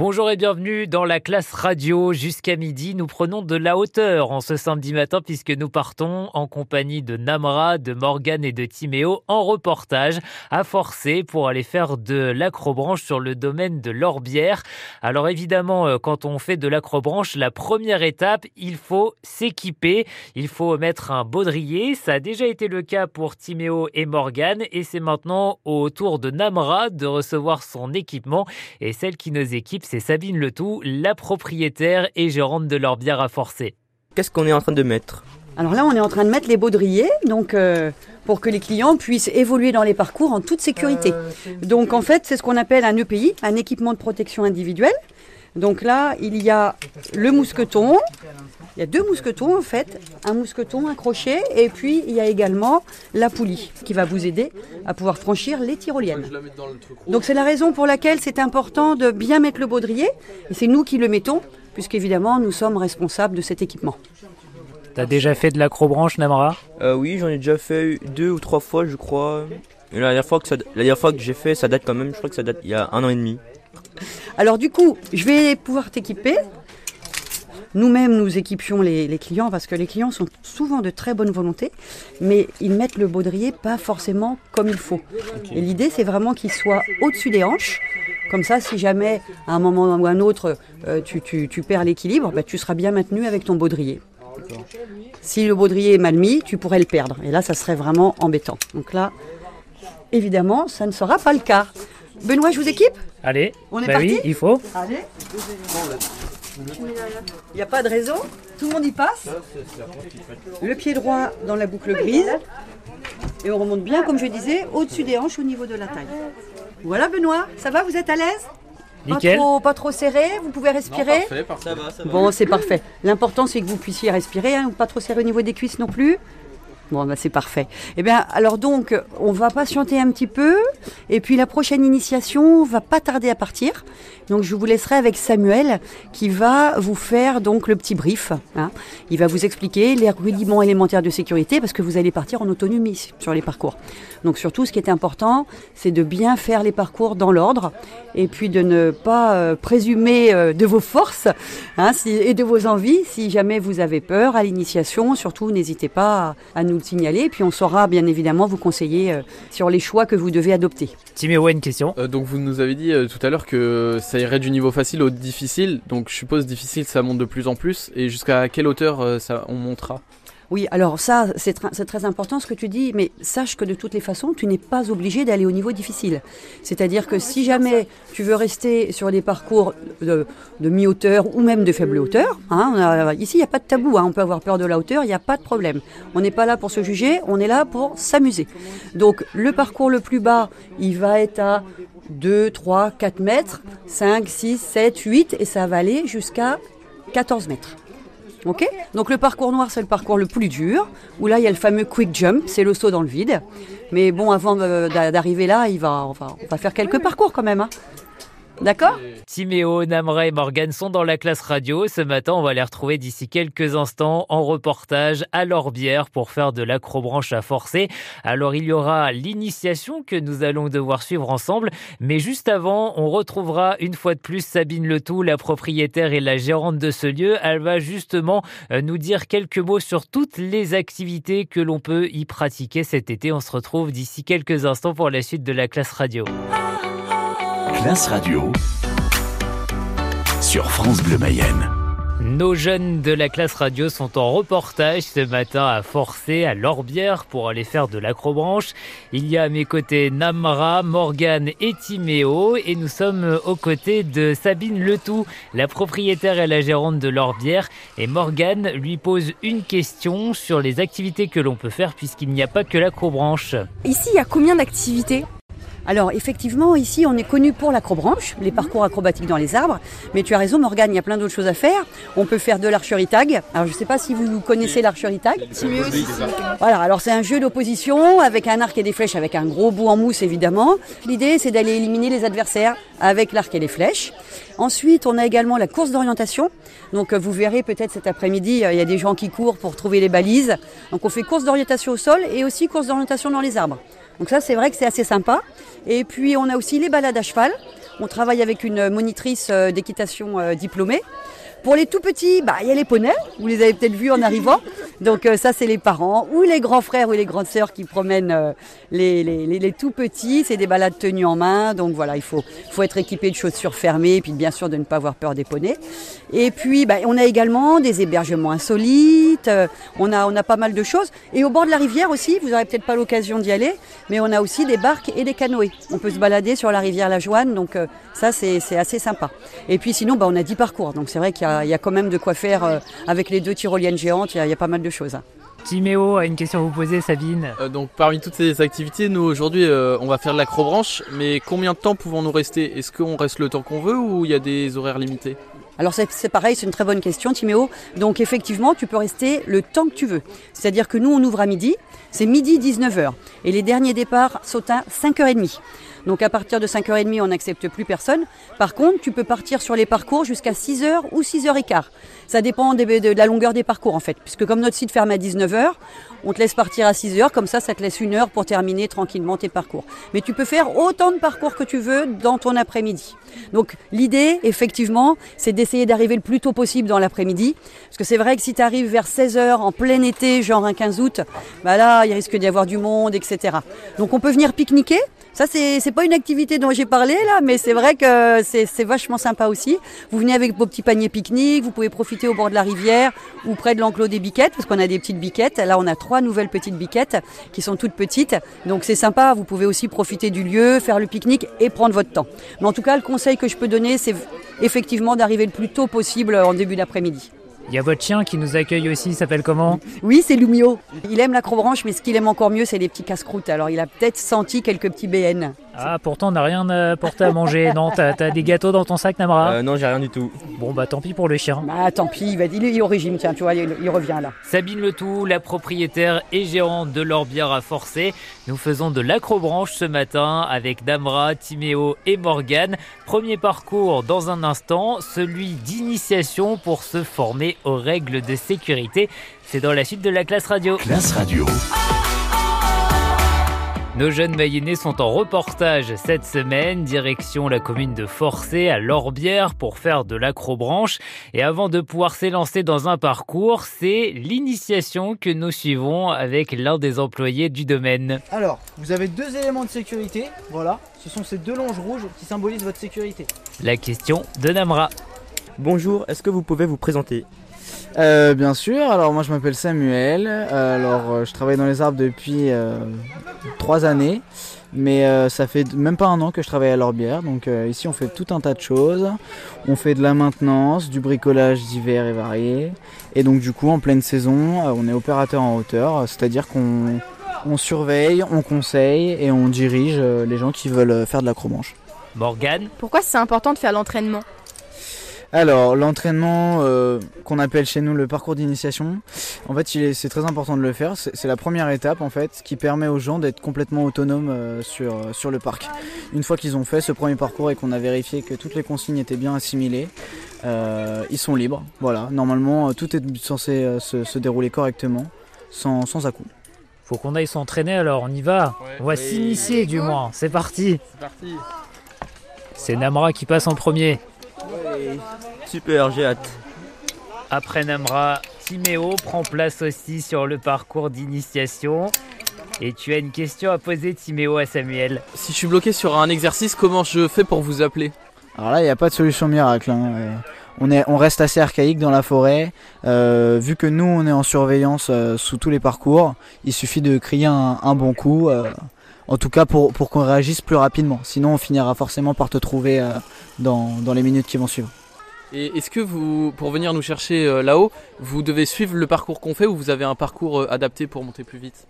Bonjour et bienvenue dans la classe radio. Jusqu'à midi, nous prenons de la hauteur en ce samedi matin puisque nous partons en compagnie de Namra, de Morgane et de Timéo en reportage à Forcer pour aller faire de l'acrobranche sur le domaine de l'Orbière. Alors évidemment, euh, quand on fait de l'acrobranche, la première étape, il faut s'équiper. Il faut mettre un baudrier. Ça a déjà été le cas pour Timéo et Morgane et c'est maintenant au tour de Namra de recevoir son équipement et celle qui nous équipe c'est Sabine Letou, la propriétaire et gérante de leur bière à forcer. Qu'est-ce qu'on est en train de mettre? Alors là, on est en train de mettre les baudriers, donc euh, pour que les clients puissent évoluer dans les parcours en toute sécurité. Donc en fait, c'est ce qu'on appelle un EPI, un équipement de protection individuelle. Donc là, il y a le mousqueton, il y a deux mousquetons en fait, un mousqueton, un crochet, et puis il y a également la poulie qui va vous aider à pouvoir franchir les tyroliennes. Donc c'est la raison pour laquelle c'est important de bien mettre le baudrier, et c'est nous qui le mettons, puisqu'évidemment nous sommes responsables de cet équipement. T'as déjà fait de l'acrobranche, Namara euh, Oui, j'en ai déjà fait deux ou trois fois, je crois. la dernière fois que, la dernière fois que j'ai fait, ça date quand même, je crois que ça date il y a un an et demi. Alors du coup, je vais pouvoir t'équiper. Nous-mêmes, nous équipions les, clients parce que les clients sont souvent de très bonne volonté, mais ils mettent le baudrier pas forcément comme il faut. Et l'idée, c'est vraiment qu'il soit au-dessus des hanches. Comme ça, si jamais à un moment ou à un autre, euh, tu, perds l'équilibre, bah, tu seras bien maintenu avec ton baudrier. Si le baudrier est mal mis, tu pourrais le perdre. Et là, ça serait vraiment embêtant. Donc là, évidemment, ça ne sera pas le cas. Benoît, je vous équipe Allez, on est bah parti oui, il faut. Allez. Il n'y a pas de réseau, tout le monde y passe. Le pied droit dans la boucle grise. Et on remonte bien, comme je disais, au-dessus des hanches au niveau de la taille. Voilà Benoît, ça va, vous êtes à l'aise? Nickel. Pas trop, pas trop serré, vous pouvez respirer? Bon, c'est parfait. L'important, c'est que vous puissiez respirer, hein, pas trop serré au niveau des cuisses non plus. Bon, bah, c'est parfait. Eh bien, alors donc, on va patienter un petit peu. Et puis, la prochaine initiation va pas tarder à partir. Donc, je vous laisserai avec Samuel qui va vous faire donc le petit brief. Hein. Il va vous expliquer les rudiments élémentaires de sécurité parce que vous allez partir en autonomie sur les parcours. Donc, surtout, ce qui est important, c'est de bien faire les parcours dans l'ordre et puis de ne pas euh, présumer euh, de vos forces hein, et de vos envies. Si jamais vous avez peur à l'initiation, surtout, n'hésitez pas à nous signaler, puis on saura bien évidemment vous conseiller euh, sur les choix que vous devez adopter. Timéo, une question. Euh, donc vous nous avez dit euh, tout à l'heure que ça irait du niveau facile au difficile, donc je suppose difficile ça monte de plus en plus, et jusqu'à quelle hauteur ça on montera? Oui, alors ça, c'est très important ce que tu dis, mais sache que de toutes les façons, tu n'es pas obligé d'aller au niveau difficile. C'est-à-dire que si jamais tu veux rester sur des parcours de, mi-hauteur ou même de faible hauteur, hein, ici, il n'y a pas de tabou, hein, on peut avoir peur de la hauteur, il n'y a pas de problème. On n'est pas là pour se juger, on est là pour s'amuser. Donc le parcours le plus bas, il va être à 2, 3, 4 mètres, 5, 6, 7, 8, et ça va aller jusqu'à 14 mètres. Ok Donc le parcours noir, c'est le parcours le plus dur, où là, il y a le fameux quick jump, c'est le saut dans le vide. Mais bon, avant d'arriver là, il va, on va faire quelques parcours quand même. Hein. D'accord Timéo, Namra et Morgan sont dans la classe radio. Ce matin, on va les retrouver d'ici quelques instants en reportage à l'Orbière pour faire de l'acrobranche à forcer. Alors, il y aura l'initiation que nous allons devoir suivre ensemble. Mais juste avant, on retrouvera une fois de plus Sabine Letou, la propriétaire et la gérante de ce lieu. Elle va justement euh, nous dire quelques mots sur toutes les activités que l'on peut y pratiquer cet été. On se retrouve d'ici quelques instants pour la suite de la classe radio. Classe Radio sur France Bleu Mayenne. Nos jeunes de la classe radio sont en reportage ce matin à Forcé, à Lorbière, pour aller faire de l'acrobranche. Il y a à mes côtés Namra, Morgane et Timéo, et nous sommes aux côtés de Sabine Letou, la propriétaire et la gérante de Lorbière. Et Morgane lui pose une question sur les activités que l'on peut faire, puisqu'il n'y a pas que l'acrobranche. Ici, il y a combien d'activités? Alors effectivement, ici, on est connu pour l'acrobranche, les parcours acrobatiques dans les arbres. Mais tu as raison, Morgane, il y a plein d'autres choses à faire. On peut faire de l'archerie tag. Alors je ne sais pas si vous connaissez l'archerie tag. Voilà, alors c'est un jeu d'opposition avec un arc et des flèches, avec un gros bout en mousse évidemment. L'idée, c'est d'aller éliminer les adversaires avec l'arc et les flèches. Ensuite, on a également la course d'orientation. Donc vous verrez peut-être cet après-midi, il y a des gens qui courent pour trouver les balises. Donc on fait course d'orientation au sol et aussi course d'orientation dans les arbres. Donc ça, c'est vrai que c'est assez sympa. Et puis, on a aussi les balades à cheval. On travaille avec une monitrice d'équitation diplômée. Pour les tout petits, bah, il y a les poneys, vous les avez peut-être vus en arrivant. Donc euh, ça, c'est les parents ou les grands frères ou les grandes sœurs qui promènent euh, les, les, les, tout petits. C'est des balades tenues en main. Donc voilà, il faut, faut être équipé de chaussures fermées et puis bien sûr de ne pas avoir peur des poneys. Et puis, bah, on a également des hébergements insolites. Euh, on, a, on a pas mal de choses. Et au bord de la rivière aussi, vous n'aurez peut-être pas l'occasion d'y aller, mais on a aussi des barques et des canoës. On peut se balader sur la rivière La Joanne. Donc ça, c'est assez sympa. Et puis sinon, bah, on a 10 parcours. Donc c'est vrai qu'il y, y, a quand même de quoi faire avec les deux tyroliennes géantes. Il y, y, a pas mal de choses. Hein. Timéo a une question à vous poser, Sabine. Euh, donc parmi toutes ces activités, nous aujourd'hui euh, on va faire de l'acrobranche, mais combien de temps pouvons-nous rester? Est-ce qu'on reste le temps qu'on veut ou il y a des horaires limités? Alors c'est pareil, c'est une très bonne question, Timéo. Donc effectivement, tu peux rester le temps que tu veux. C'est-à-dire que nous, on ouvre à midi, c'est midi 19h. Et les derniers départs sont à 5h30. Donc à partir de 5h30, on n'accepte plus personne. Par contre, tu peux partir sur les parcours jusqu'à 6h ou 6h15. Ça dépend de, la longueur des parcours en fait. Puisque comme notre site ferme à 19h, on te laisse partir à 6h, comme ça ça te laisse une heure pour terminer tranquillement tes parcours. Mais tu peux faire autant de parcours que tu veux dans ton après-midi. Donc l'idée, effectivement, c'est d'essayer d'arriver le plus tôt possible dans l'après-midi. Parce que c'est vrai que si tu arrives vers 16h en plein été, genre un 15 août, bah là, il risque d'y avoir du monde, etc. Donc on peut venir pique-niquer. Ça, c'est pas une activité dont j'ai parlé là, mais c'est vrai que c'est vachement sympa aussi. Vous venez avec vos petits paniers pique-nique, vous pouvez profiter au bord de la rivière ou près de l'enclos des biquettes, parce qu'on a des petites biquettes. Là, on a trois nouvelles petites biquettes qui sont toutes petites. Donc c'est sympa, vous pouvez aussi profiter du lieu, faire le pique-nique et prendre votre temps. Mais en tout cas, le conseil que je peux donner, c'est effectivement d'arriver le plus tôt possible en début d'après-midi. Il y a votre chien qui nous accueille aussi, il s'appelle comment? Oui, c'est Lumio. Il aime l'acrobranche, mais ce qu'il aime encore mieux, c'est les petits casse-croûtes. Alors il a peut-être senti quelques petits BN. Ah, pourtant, on n'a rien à porter à manger. non, t'as as des gâteaux dans ton sac, Namra euh, Non, j'ai rien du tout. Bon, bah tant pis pour le chien. Bah tant pis, il, va, il est au régime, tiens, tu vois, il, revient là. Sabine Letou, la propriétaire et gérante de l'Orbière à Forcé. Nous faisons de l'acrobranche ce matin avec Namra, Timéo et Morgane. Premier parcours dans un instant, celui d'initiation pour se former aux règles de sécurité. C'est dans la suite de la classe radio. Classe radio. Nos jeunes Mayennais sont en reportage cette semaine, direction la commune de Forcé à Lorbière pour faire de l'acrobranche. Et avant de pouvoir s'élancer dans un parcours, c'est l'initiation que nous suivons avec l'un des employés du domaine. Alors, vous avez deux éléments de sécurité, voilà. Ce sont ces deux longes rouges qui symbolisent votre sécurité. La question de Namra. Bonjour, est-ce que vous pouvez vous présenter? Euh, bien sûr, alors moi je m'appelle Samuel, euh, alors euh, je travaille dans les arbres depuis trois années, mais ça fait même pas un an que je travaille à l'Orbière, donc ici on fait tout un tas de choses, on fait de la maintenance, du bricolage divers et varié, et donc du coup en pleine saison on est opérateur en hauteur, c'est-à-dire qu'on on surveille, on conseille et on dirige les gens qui veulent faire de l'acrobranche. Morgane? Pourquoi c'est important de faire l'entraînement? Alors, l'entraînement euh, qu'on appelle chez nous le parcours d'initiation, en fait, c'est très important de le faire. C'est la première étape, en fait, qui permet aux gens d'être complètement autonomes euh, sur, euh, sur le parc. Une fois qu'ils ont fait ce premier parcours et qu'on a vérifié que toutes les consignes étaient bien assimilées, ils sont libres. Voilà, normalement, tout est censé se, dérouler correctement, sans, sans à-coup. Faut qu'on aille s'entraîner alors, on y va. on va s'initier du moins. C'est parti. C'est parti. C'est Namra qui passe en premier. Super, j'ai hâte. Après Namra, Timéo prend place aussi sur le parcours d'initiation. Et tu as une question à poser, Timéo, à Samuel. Si je suis bloqué sur un exercice, comment je fais pour vous appeler? Alors là, il n'y a pas de solution miracle. Hein. Euh, on, est, on reste assez archaïque dans la forêt. Euh, vu que nous, on est en surveillance euh, sous tous les parcours, il suffit de crier un, bon coup. En tout cas, pour, pour qu'on réagisse plus rapidement. Sinon, on finira forcément par te trouver dans, dans les minutes qui vont suivre. Et est-ce que vous, pour venir nous chercher euh, là-haut, vous devez suivre le parcours qu'on fait ou vous avez un parcours euh, adapté pour monter plus vite?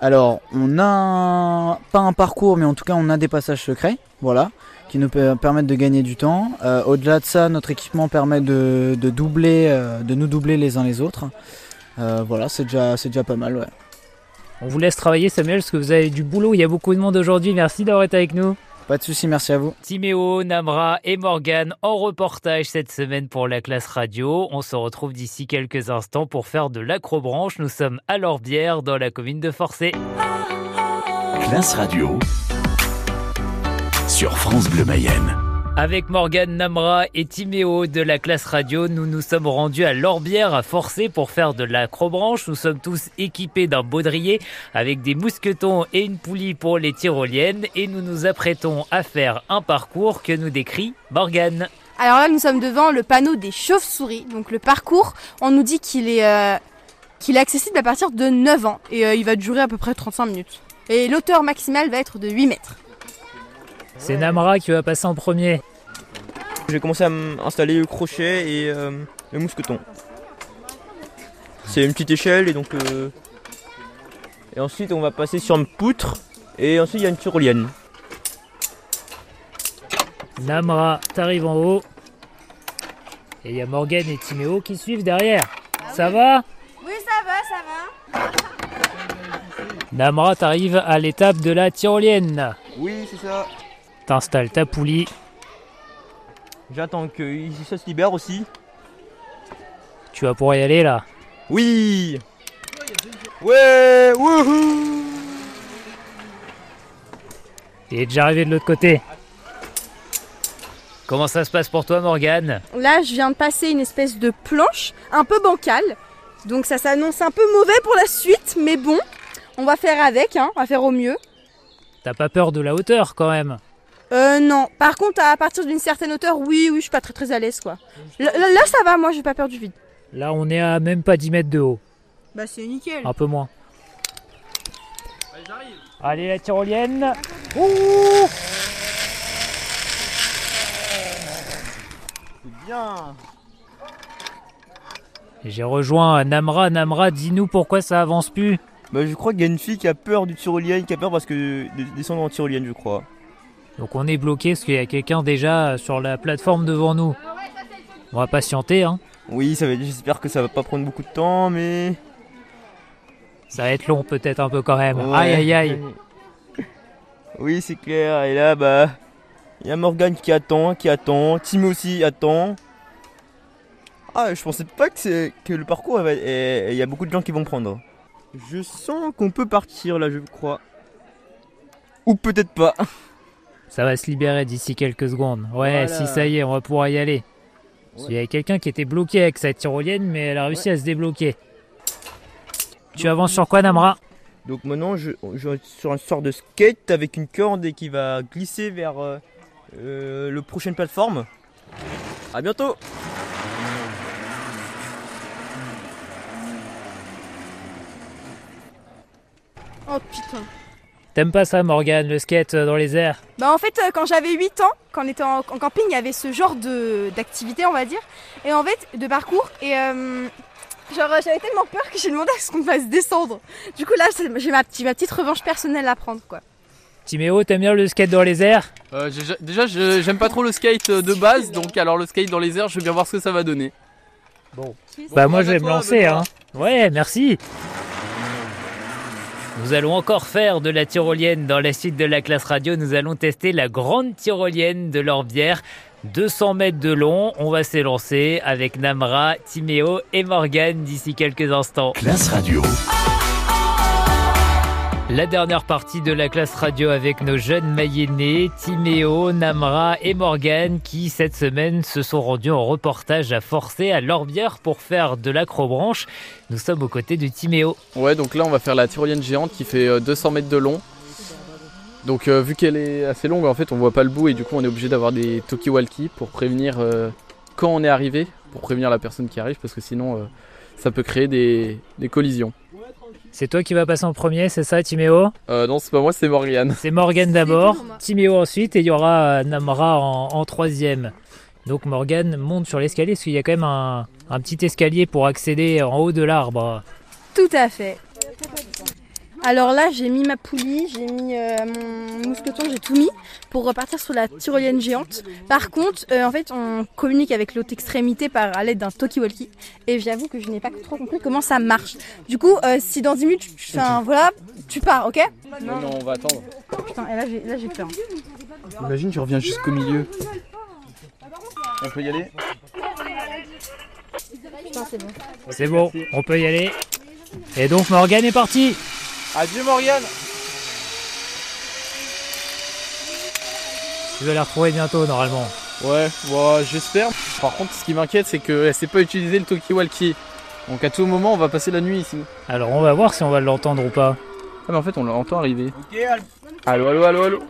Alors, on a pas un parcours, mais en tout cas, on a des passages secrets, voilà, qui nous permettent de gagner du temps. Euh, au-delà de ça, notre équipement permet de, doubler, de nous doubler les uns les autres. voilà, c'est déjà, c'est déjà pas mal, ouais. On vous laisse travailler, Samuel, parce que vous avez du boulot. Il y a beaucoup de monde aujourd'hui. Merci d'avoir été avec nous. Pas de souci, merci à vous. Timéo, Namra et Morgan en reportage cette semaine pour la classe radio. On se retrouve d'ici quelques instants pour faire de l'acrobranche. Nous sommes à l'Orbière dans la commune de Forcé. Classe radio sur France Bleu Mayenne. Avec Morgane Namra et Timéo de la classe radio, nous nous sommes rendus à Lorbière à Forcer pour faire de l'acrobranche. Nous sommes tous équipés d'un baudrier avec des mousquetons et une poulie pour les tyroliennes et nous nous apprêtons à faire un parcours que nous décrit Morgane. Alors là, nous sommes devant le panneau des chauves-souris. Donc le parcours, on nous dit qu'il est, euh, accessible à partir de 9 ans et euh, il va durer à peu près 35 minutes. Et l'auteur maximale va être de 8 mètres. C'est Namra qui va passer en premier. J'ai commencé à m'installer le crochet et euh, le mousqueton. C'est une petite échelle et donc. euh, Et ensuite on va passer sur une poutre et ensuite il y a une tyrolienne. Namra, t'arrives en haut. Et il y a Morgane et Timéo qui suivent derrière. ça va? Oui, ça va, ça va. Namra, t'arrives à l'étape de la tyrolienne. Oui, c'est ça. T'installes ta poulie. J'attends que ça se libère aussi. Tu vas pouvoir y aller là. Oui Ouais Wouhou Il est déjà arrivé de l'autre côté. Comment ça se passe pour toi, Morgane? Là, je viens de passer une espèce de planche un peu bancale. Donc ça s'annonce un peu mauvais pour la suite, mais bon, on va faire avec, hein, on va faire au mieux. T'as pas peur de la hauteur quand même? Euh, non. Par contre, à partir d'une certaine hauteur, oui, oui, je suis pas très très à l'aise, quoi. Là, ça va, moi, j'ai pas peur du vide. Là, on est à même pas 10 mètres de haut. Bah, c'est nickel. Un peu moins. Allez, la tyrolienne. Bien J'ai rejoint Namra. Namra, dis-nous pourquoi ça avance plus. Bah je crois qu'il y a une fille qui a peur du tyrolienne, qui a peur parce que de descendre en tyrolienne je crois. Donc on est bloqué parce qu'il y a quelqu'un déjà sur la plateforme devant nous. On va patienter, hein. Oui, ça va j'espère que ça va pas prendre beaucoup de temps mais. Ça va être long peut-être un peu quand même. Ouais. Aïe aïe aïe. Oui c'est clair, et là bah. Il y a Morgane qui attend, qui attend, Tim aussi attend. Ah je pensais pas que, c'est- que le parcours il y a beaucoup de gens qui vont prendre. Je sens qu'on peut partir là je crois. Ou peut-être pas. Ça va se libérer d'ici quelques secondes. Ouais, Voilà. si ça y est, on va pouvoir y aller. Qu'il y avait quelqu'un qui était bloqué avec sa tyrolienne, mais elle a réussi à se débloquer. Tu avances sur quoi, Namra? Donc maintenant je, je suis sur une sorte de skate avec une corde et qui va glisser vers euh, euh, le prochaine plateforme. A bientôt Oh putain. T'aimes pas ça, Morgane, le skate euh, dans les airs? Bah en fait, euh, quand j'avais 8 ans, quand on était en, en camping, il y avait ce genre de d'activité, on va dire, et en fait, de parcours, et euh, genre j'avais tellement peur que j'ai demandé à ce qu'on me fasse descendre. Du coup là, j'ai ma, petite- ma petite revanche personnelle à prendre, quoi. Timéo, t'aimes bien le skate dans les airs? Euh, déjà, j'aime pas trop le skate de base, donc alors le skate dans les airs, je veux bien voir ce que ça va donner. Bah moi je vais me lancer, hein. Ouais, merci. Nous allons encore faire de la tyrolienne dans la suite de la classe radio. Nous allons tester la grande tyrolienne de l'Orbière. 200 mètres de long. On va s'élancer avec Namra, Timéo et Morgane d'ici quelques instants. Classe Radio. La dernière partie de la classe radio avec nos jeunes Mayennais, Timéo, Namra et Morgane qui cette semaine se sont rendus en reportage à Forcé à l'Orbière pour faire de l'acrobranche. Nous sommes aux côtés de Timéo. Ouais, donc là on va faire la tyrolienne géante qui fait euh, 200 mètres de long. Donc euh, vu qu'elle est assez longue, en fait on voit pas le bout et du coup on est obligé d'avoir des talkie-walkie pour prévenir euh, quand on est arrivé, pour prévenir la personne qui arrive parce que sinon euh, ça peut créer des collisions. C'est toi qui vas passer en premier, c'est ça Timéo Euh, non, c'est pas moi, c'est Morgane. C'est Morgane d'abord. Timéo ensuite et il y aura euh, Namra en, en troisième. Donc Morgane monte sur l'escalier parce qu'il y a quand même un, un petit escalier pour accéder en haut de l'arbre. Tout à fait. Alors là, j'ai mis ma poulie, j'ai mis euh, mon mousqueton, j'ai tout mis pour repartir sur la tyrolienne géante. Par contre, euh, en fait, on communique avec l'autre extrémité par à l'aide d'un talkie-walkie. Et j'avoue que je n'ai pas trop compris comment ça marche. Du coup, euh, si dans 10 minutes, tu, enfin, voilà, tu pars, ok? Non, non, on va attendre. Putain, et là j'ai, là j'ai peur. Imagine, tu reviens jusqu'au milieu. On peut y aller? Putain, c'est bon. C'est bon, on peut y aller. Et donc Morgane est parti Adieu Morgane Tu vas les retrouver bientôt normalement. Ouais, bon, j'espère. Par contre, ce qui m'inquiète, c'est qu'elle ne sait pas utiliser le talkie-walkie. Donc à tout moment, on va passer la nuit ici. Alors on va voir si on va l'entendre ou pas. Ah mais en fait, on l'entend arriver. Allo, allo, allo, allo.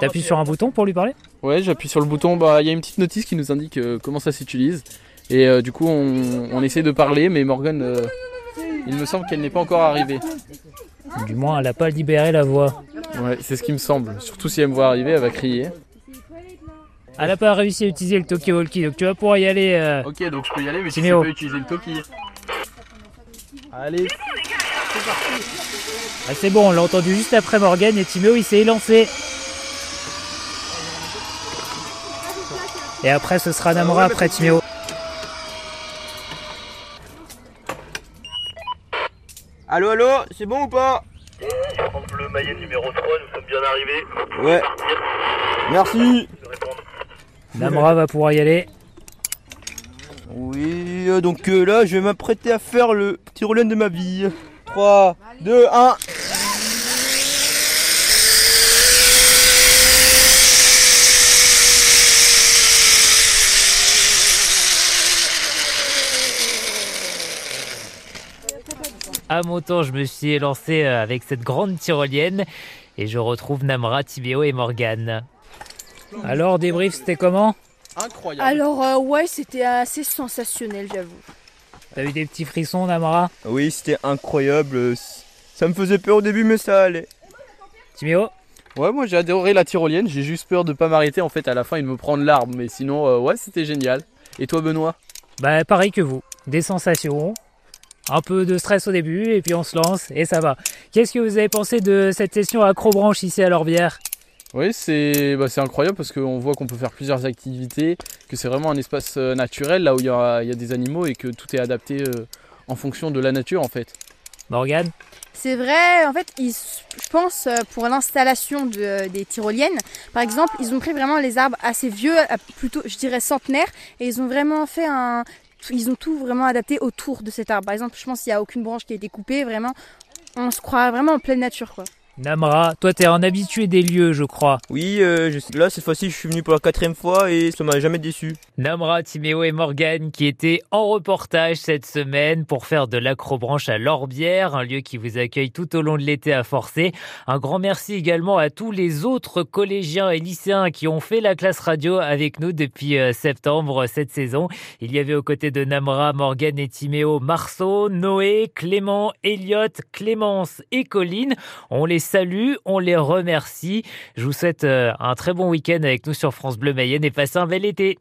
T'appuies sur un bouton pour lui parler? Ouais, j'appuie sur le bouton. Bah, il y a une petite notice qui nous indique euh, comment ça s'utilise. Et euh, du coup, on, essaie de parler, mais Morgan, euh, il me semble qu'elle n'est pas encore arrivée. Du moins, elle n'a pas libéré la voix. Ouais, c'est ce qui me semble. Surtout si elle me voit arriver, elle va crier. Elle n'a pas réussi à utiliser le Toki Walkie, donc tu vas pouvoir y aller. Ok, donc je peux y aller, mais si tu peux utiliser le Toki. Allez, c'est parti. Ah, c'est bon, on l'a entendu juste après Morgan et Timéo il s'est élancé. Et après ce sera Namora après Timéo. Allo allo, c'est bon ou pas le maillet numéro 3, nous sommes bien arrivés. Ouais. Merci. Namora va pouvoir y aller. Oui, euh, donc euh, là, je vais m'apprêter à faire le tyrolien de ma vie. 3, 2, 1. À mon tour, je me suis lancé euh, avec cette grande tyrolienne et je retrouve Namra, Tibéo et Morgane. Alors, débrief, c'était comment? Incroyable. Alors, euh, ouais, c'était assez sensationnel, j'avoue. T'as eu des petits frissons, Namra? Oui, c'était incroyable. Ça me faisait peur au début, mais ça allait. Timéo Ouais, moi j'ai adoré la tyrolienne. J'ai juste peur de pas m'arrêter. En fait, à la fin, il me prend de l'arbre. Mais sinon, euh, ouais, c'était génial. Et toi, Benoît? Bah, pareil que vous. Des sensations, un peu de stress au début et puis on se lance et ça va. Qu'est-ce que vous avez pensé de cette session acrobranche ici à l'Orbière? Oui, c'est bah, incroyable parce qu'on voit qu'on peut faire plusieurs activités, que c'est vraiment un espace euh, naturel là où il y, a, des animaux et que tout est adapté euh, en fonction de la nature en fait. Morgane? C'est vrai, en fait, je pense euh, pour l'installation des tyroliennes, par exemple, ils ont pris vraiment les arbres assez vieux, plutôt, je dirais centenaires, et ils ont vraiment fait un, ils ont tout vraiment adapté autour de cet arbre. Par exemple, je pense qu'il n'y a aucune branche qui a été coupée, vraiment. On se croit vraiment en pleine nature, quoi. Namra, toi t'es un habitué des lieux, je crois. Oui, euh, là cette fois-ci je suis venu pour la quatrième fois et ça m'a jamais déçu. Namra, Timéo et Morgan qui étaient en reportage cette semaine pour faire de l'acrobranche à l'Orbière, un lieu qui vous accueille tout au long de l'été à Forcer. Un grand merci également à tous les autres collégiens et lycéens qui ont fait la classe radio avec nous depuis euh, septembre cette saison. Il y avait aux côtés de Namra, Morgan et Timéo Marceau, Noé, Clément, Elliot, Clémence et Colline. On les salue, on les remercie. Je vous souhaite euh, un très bon week-end avec nous sur France Bleu Mayenne et passez un bel été.